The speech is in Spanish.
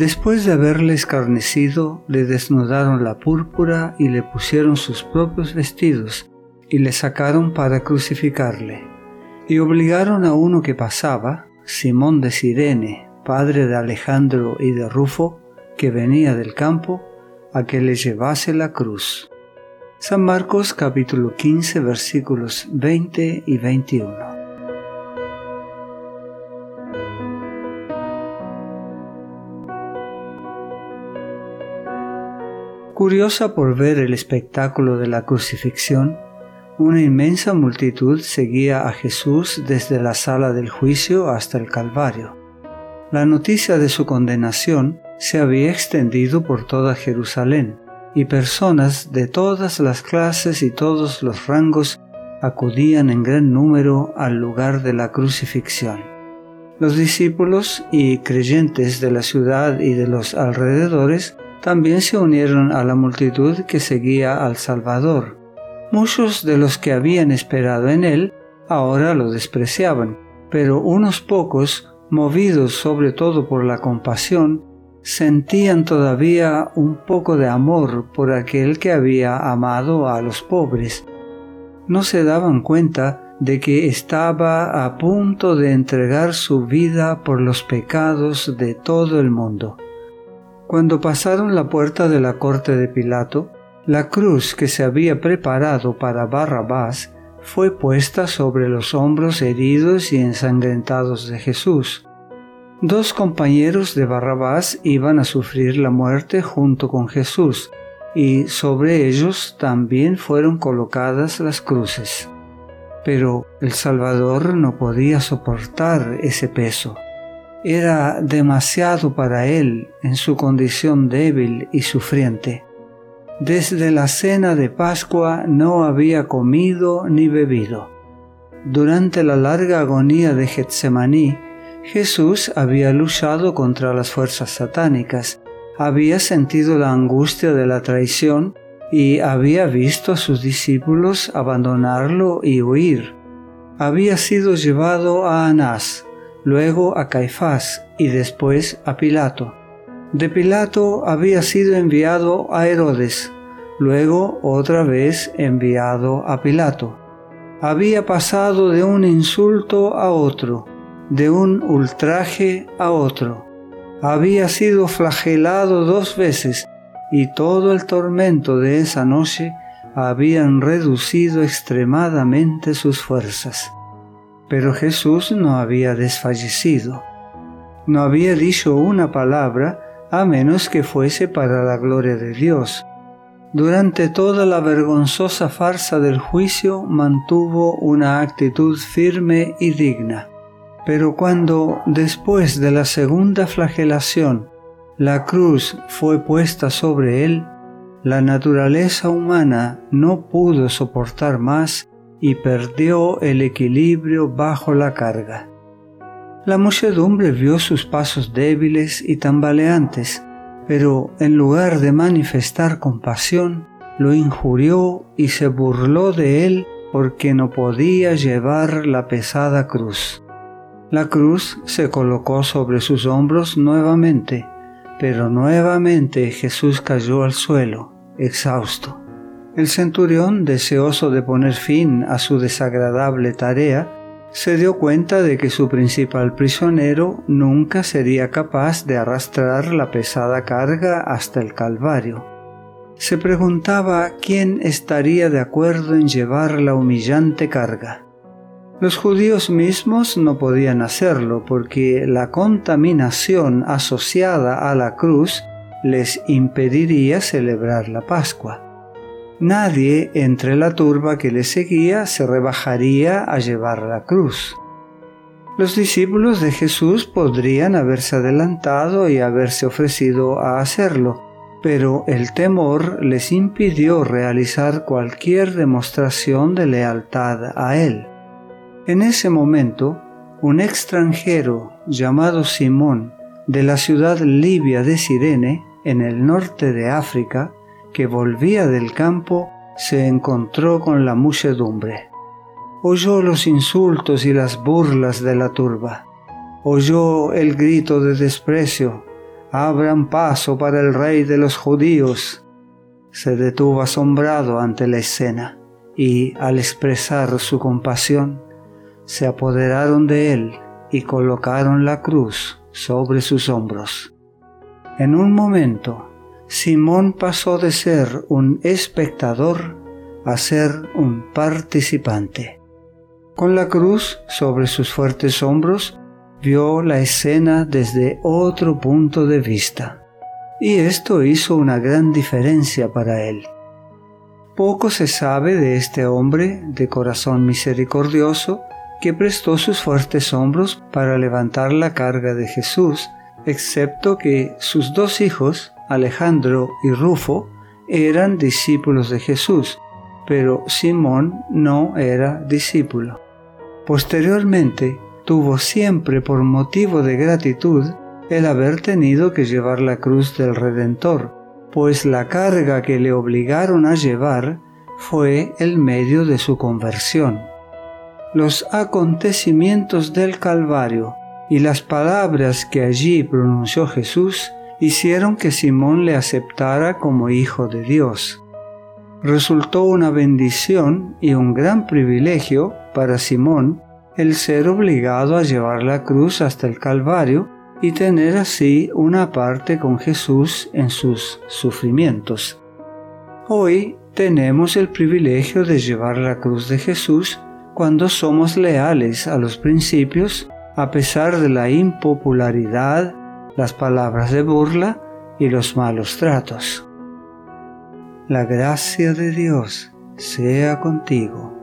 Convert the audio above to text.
Después de haberle escarnecido, le desnudaron la púrpura y le pusieron sus propios vestidos y le sacaron para crucificarle. Y obligaron a uno que pasaba, Simón de Sirene, padre de Alejandro y de Rufo, que venía del campo, a que le llevase la cruz. San Marcos capítulo 15 versículos 20 y 21. Curiosa por ver el espectáculo de la crucifixión, una inmensa multitud seguía a Jesús desde la sala del juicio hasta el Calvario. La noticia de su condenación se había extendido por toda Jerusalén, y personas de todas las clases y todos los rangos acudían en gran número al lugar de la crucifixión. Los discípulos y creyentes de la ciudad y de los alrededores también se unieron a la multitud que seguía al Salvador. Muchos de los que habían esperado en él ahora lo despreciaban, pero unos pocos, movidos sobre todo por la compasión, sentían todavía un poco de amor por aquel que había amado a los pobres. No se daban cuenta de que estaba a punto de entregar su vida por los pecados de todo el mundo. Cuando pasaron la puerta de la corte de Pilato, la cruz que se había preparado para Barrabás fue puesta sobre los hombros heridos y ensangrentados de Jesús. Dos compañeros de Barrabás iban a sufrir la muerte junto con Jesús, y sobre ellos también fueron colocadas las cruces. Pero el Salvador no podía soportar ese peso era demasiado para él en su condición débil y sufriente. Desde la cena de Pascua no había comido ni bebido. Durante la larga agonía de Getsemaní, Jesús había luchado contra las fuerzas satánicas, había sentido la angustia de la traición y había visto a sus discípulos abandonarlo y huir. Había sido llevado a Anás, luego a Caifás y después a Pilato. De Pilato había sido enviado a Herodes, luego otra vez enviado a Pilato. Había pasado de un insulto a otro, de un ultraje a otro. Había sido flagelado dos veces y todo el tormento de esa noche habían reducido extremadamente sus fuerzas. Pero Jesús no había desfallecido. No había dicho una palabra a menos que fuese para la gloria de Dios. Durante toda la vergonzosa farsa del juicio mantuvo una actitud firme y digna. Pero cuando, después de la segunda flagelación, la cruz fue puesta sobre él, la naturaleza humana no pudo soportar más y perdió el equilibrio bajo la carga. La muchedumbre vio sus pasos débiles y tambaleantes, pero en lugar de manifestar compasión, lo injurió y se burló de él porque no podía llevar la pesada cruz. La cruz se colocó sobre sus hombros nuevamente, pero nuevamente Jesús cayó al suelo, exhausto. El centurión, deseoso de poner fin a su desagradable tarea, se dio cuenta de que su principal prisionero nunca sería capaz de arrastrar la pesada carga hasta el Calvario. Se preguntaba quién estaría de acuerdo en llevar la humillante carga. Los judíos mismos no podían hacerlo porque la contaminación asociada a la cruz les impediría celebrar la Pascua. Nadie entre la turba que le seguía se rebajaría a llevar la cruz. Los discípulos de Jesús podrían haberse adelantado y haberse ofrecido a hacerlo, pero el temor les impidió realizar cualquier demostración de lealtad a Él. En ese momento, un extranjero llamado Simón, de la ciudad libia de Sirene, en el norte de África, que volvía del campo, se encontró con la muchedumbre. Oyó los insultos y las burlas de la turba. Oyó el grito de desprecio. abran paso para el rey de los judíos. Se detuvo asombrado ante la escena y, al expresar su compasión, se apoderaron de él y colocaron la cruz sobre sus hombros. En un momento, Simón pasó de ser un espectador a ser un participante. Con la cruz sobre sus fuertes hombros, vio la escena desde otro punto de vista, y esto hizo una gran diferencia para él. Poco se sabe de este hombre de corazón misericordioso que prestó sus fuertes hombros para levantar la carga de Jesús, excepto que sus dos hijos, Alejandro y Rufo, eran discípulos de Jesús, pero Simón no era discípulo. Posteriormente, tuvo siempre por motivo de gratitud el haber tenido que llevar la cruz del Redentor, pues la carga que le obligaron a llevar fue el medio de su conversión. Los acontecimientos del Calvario y las palabras que allí pronunció Jesús hicieron que Simón le aceptara como hijo de Dios. Resultó una bendición y un gran privilegio para Simón el ser obligado a llevar la cruz hasta el Calvario y tener así una parte con Jesús en sus sufrimientos. Hoy tenemos el privilegio de llevar la cruz de Jesús cuando somos leales a los principios a pesar de la impopularidad, las palabras de burla y los malos tratos. La gracia de Dios sea contigo.